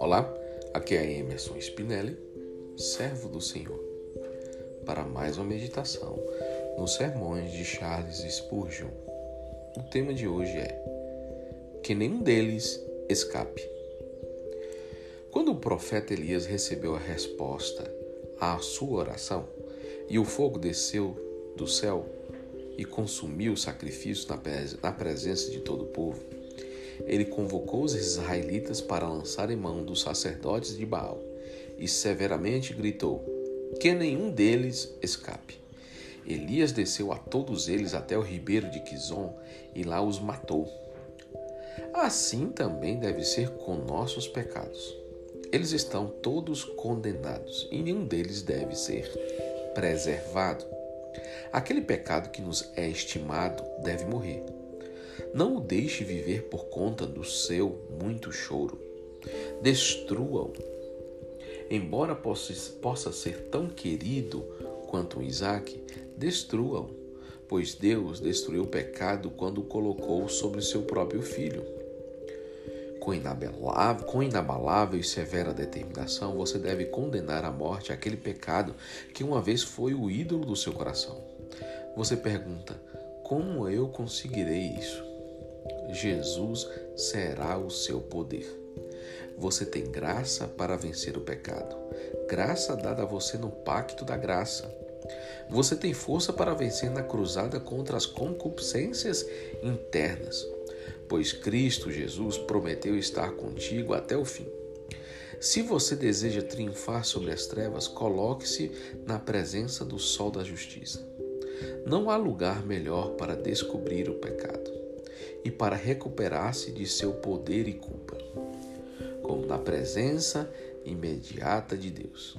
Olá, aqui é Emerson Spinelli, servo do Senhor, para mais uma meditação nos sermões de Charles Spurgeon. O tema de hoje é Que nenhum deles escape. Quando o profeta Elias recebeu a resposta à sua oração e o fogo desceu do céu e consumiu o sacrifício na presença de todo o povo, ele convocou os israelitas para lançarem mão dos sacerdotes de Baal e severamente gritou: Que nenhum deles escape. Elias desceu a todos eles até o ribeiro de Quizon e lá os matou. Assim também deve ser com nossos pecados. Eles estão todos condenados e nenhum deles deve ser preservado. Aquele pecado que nos é estimado deve morrer. Não o deixe viver por conta do seu muito choro. Destrua-o. Embora possa, ser tão querido quanto Isaac, destrua-o, pois Deus destruiu o pecado quando o colocou sobre seu próprio filho. Com inabalável, com inabalável e severa determinação, você deve condenar à morte aquele pecado que uma vez foi o ídolo do seu coração. Você pergunta: como eu conseguirei isso? Jesus será o seu poder. Você tem graça para vencer o pecado, graça dada a você no pacto da graça. Você tem força para vencer na cruzada contra as concupiscências internas pois Cristo Jesus prometeu estar contigo até o fim. Se você deseja triunfar sobre as trevas, coloque-se na presença do sol da justiça. Não há lugar melhor para descobrir o pecado e para recuperar-se de seu poder e culpa, como na presença imediata de Deus.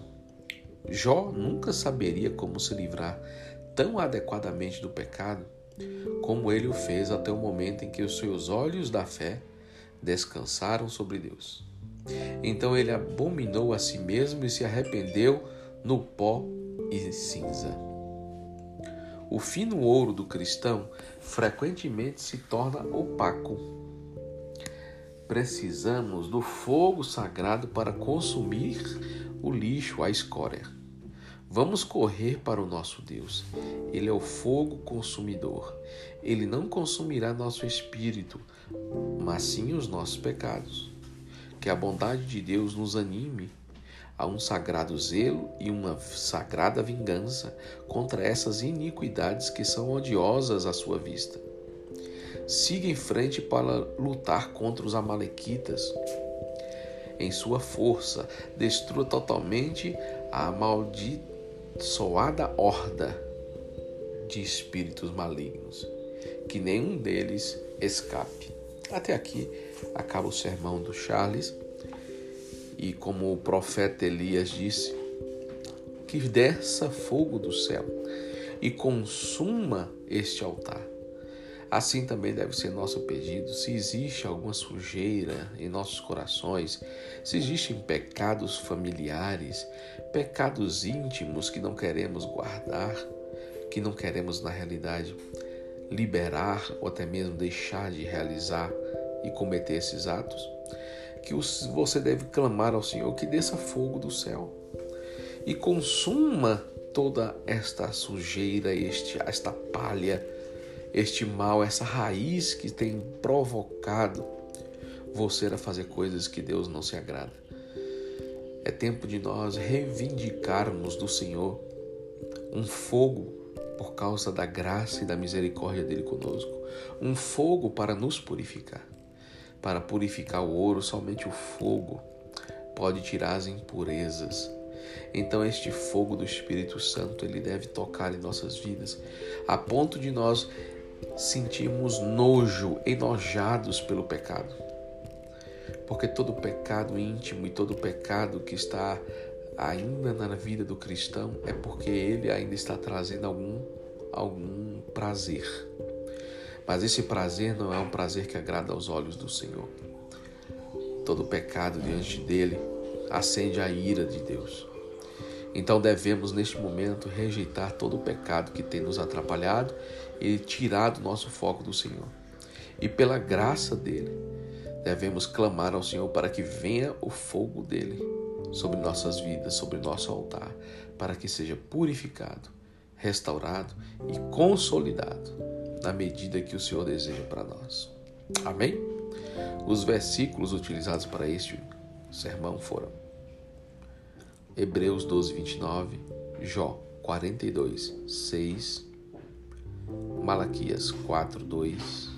Jó nunca saberia como se livrar tão adequadamente do pecado como ele o fez até o momento em que os seus olhos da fé descansaram sobre Deus. Então ele abominou a si mesmo e se arrependeu no pó e cinza. O fino ouro do cristão frequentemente se torna opaco. Precisamos do fogo sagrado para consumir o lixo, a escória. Vamos correr para o nosso Deus. Ele é o fogo consumidor. Ele não consumirá nosso espírito, mas sim os nossos pecados. Que a bondade de Deus nos anime a um sagrado zelo e uma sagrada vingança contra essas iniquidades que são odiosas à sua vista. Siga em frente para lutar contra os Amalequitas. Em sua força, destrua totalmente a maldita soada horda de espíritos malignos, que nenhum deles escape. Até aqui acaba o sermão do Charles, e como o profeta Elias disse, que desça fogo do céu e consuma este altar. Assim também deve ser nosso pedido. Se existe alguma sujeira em nossos corações, se existem pecados familiares, pecados íntimos que não queremos guardar, que não queremos na realidade liberar ou até mesmo deixar de realizar e cometer esses atos, que você deve clamar ao Senhor que desça fogo do céu e consuma toda esta sujeira, este, esta palha este mal, essa raiz que tem provocado você a fazer coisas que Deus não se agrada. É tempo de nós reivindicarmos do Senhor um fogo por causa da graça e da misericórdia dele conosco, um fogo para nos purificar. Para purificar o ouro, somente o fogo pode tirar as impurezas. Então este fogo do Espírito Santo, ele deve tocar em nossas vidas, a ponto de nós sentimos nojo, enojados pelo pecado. Porque todo pecado íntimo e todo pecado que está ainda na vida do cristão é porque ele ainda está trazendo algum, algum prazer. Mas esse prazer não é um prazer que agrada aos olhos do Senhor. Todo pecado diante dele acende a ira de Deus. Então devemos, neste momento, rejeitar todo o pecado que tem nos atrapalhado e tirar do nosso foco do Senhor. e pela graça dele, devemos clamar ao Senhor para que venha o fogo dele sobre nossas vidas, sobre nosso altar, para que seja purificado, restaurado e consolidado na medida que o Senhor deseja para nós. Amém? Os versículos utilizados para este sermão foram Hebreus 12, 29, Jó 42, 6, Malaquias 4, 2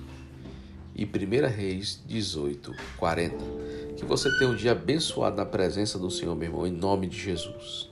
e 1 Reis 18, 40. Que você tenha um dia abençoado na presença do Senhor, meu irmão, em nome de Jesus.